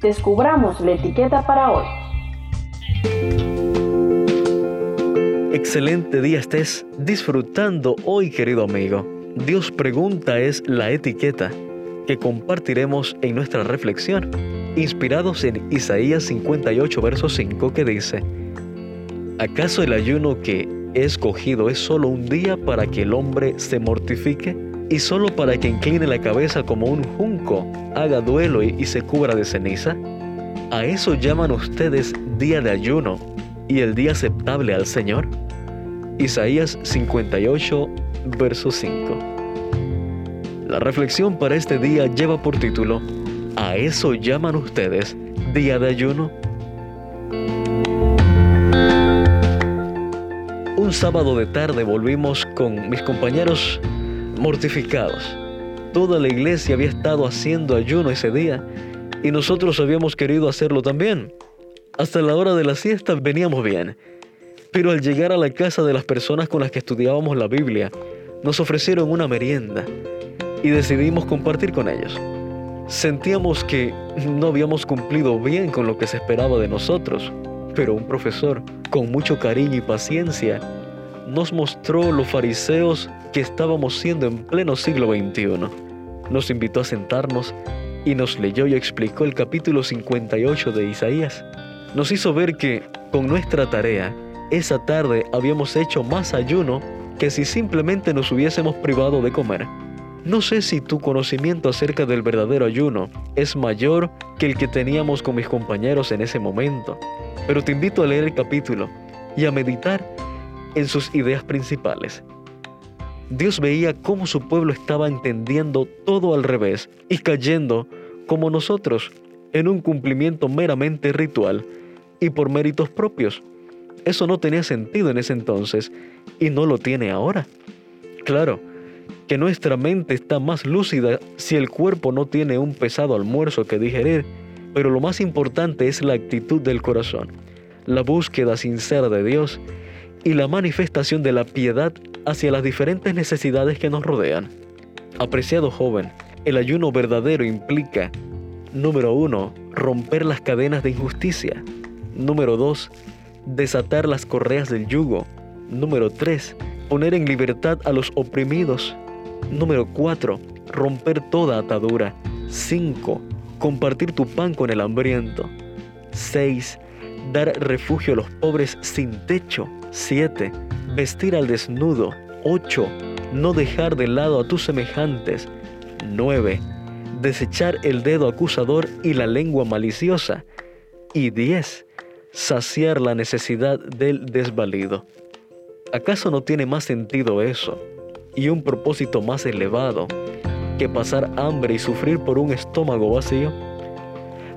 descubramos la etiqueta para hoy. Excelente día estés disfrutando hoy, querido amigo. Dios pregunta es la etiqueta que compartiremos en nuestra reflexión, inspirados en Isaías 58, verso 5, que dice, ¿acaso el ayuno que he escogido es solo un día para que el hombre se mortifique? ¿Y solo para que incline la cabeza como un junco, haga duelo y, se cubra de ceniza? ¿A eso llaman ustedes día de ayuno y el día aceptable al Señor? Isaías 58, verso 5. La reflexión para este día lleva por título, ¿A eso llaman ustedes día de ayuno? Un sábado de tarde volvimos con mis compañeros mortificados. Toda la iglesia había estado haciendo ayuno ese día y nosotros habíamos querido hacerlo también. Hasta la hora de la siesta veníamos bien pero al llegar a la casa de las personas con las que estudiábamos la Biblia, nos ofrecieron una merienda y decidimos compartir con ellos. Sentíamos que no habíamos cumplido bien con lo que se esperaba de nosotros, pero un profesor, con mucho cariño y paciencia, nos mostró los fariseos que estábamos siendo en pleno siglo XXI. Nos invitó a sentarnos y nos leyó y explicó el capítulo 58 de Isaías. Nos hizo ver que con nuestra tarea esa tarde habíamos hecho más ayuno que si simplemente nos hubiésemos privado de comer. No sé si tu conocimiento acerca del verdadero ayuno es mayor que el que teníamos con mis compañeros en ese momento, pero te invito a leer el capítulo y a meditar en sus ideas principales. Dios veía cómo su pueblo estaba entendiendo todo al revés y cayendo, como nosotros, en un cumplimiento meramente ritual y por méritos propios. Eso no tenía sentido en ese entonces y no lo tiene ahora. Claro, que nuestra mente está más lúcida si el cuerpo no tiene un pesado almuerzo que digerir, pero lo más importante es la actitud del corazón, la búsqueda sincera de Dios y la manifestación de la piedad hacia las diferentes necesidades que nos rodean. Apreciado joven, el ayuno verdadero implica, número uno, romper las cadenas de injusticia. Número dos, desatar las correas del yugo. Número 3. Poner en libertad a los oprimidos. Número 4. Romper toda atadura. 5. Compartir tu pan con el hambriento. 6. Dar refugio a los pobres sin techo. 7. Vestir al desnudo. 8. No dejar de lado a tus semejantes. 9. Desechar el dedo acusador y la lengua maliciosa. Y 10 saciar la necesidad del desvalido. ¿Acaso no tiene más sentido eso y un propósito más elevado que pasar hambre y sufrir por un estómago vacío?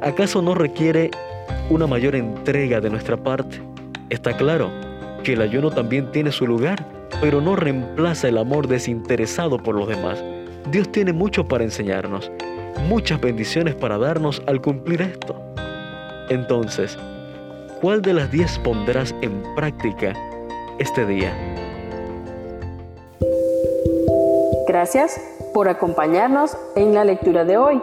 ¿Acaso no requiere una mayor entrega de nuestra parte? Está claro que el ayuno también tiene su lugar, pero no reemplaza el amor desinteresado por los demás. Dios tiene mucho para enseñarnos, muchas bendiciones para darnos al cumplir esto. Entonces, ¿Cuál de las 10 pondrás en práctica este día? Gracias por acompañarnos en la lectura de hoy.